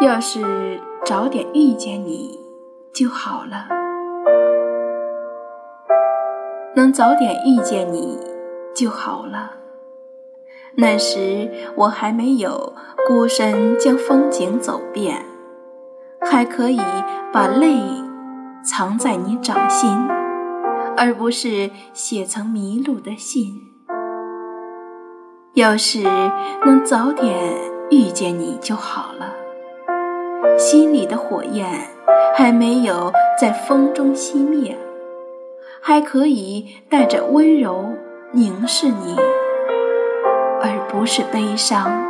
要是早点遇见你就好了，能早点遇见你就好了。那时我还没有孤身将风景走遍，还可以把泪藏在你掌心，而不是写成迷路的信。要是能早点遇见你就好了，心里的火焰还没有在风中熄灭，还可以带着温柔凝视你，而不是悲伤。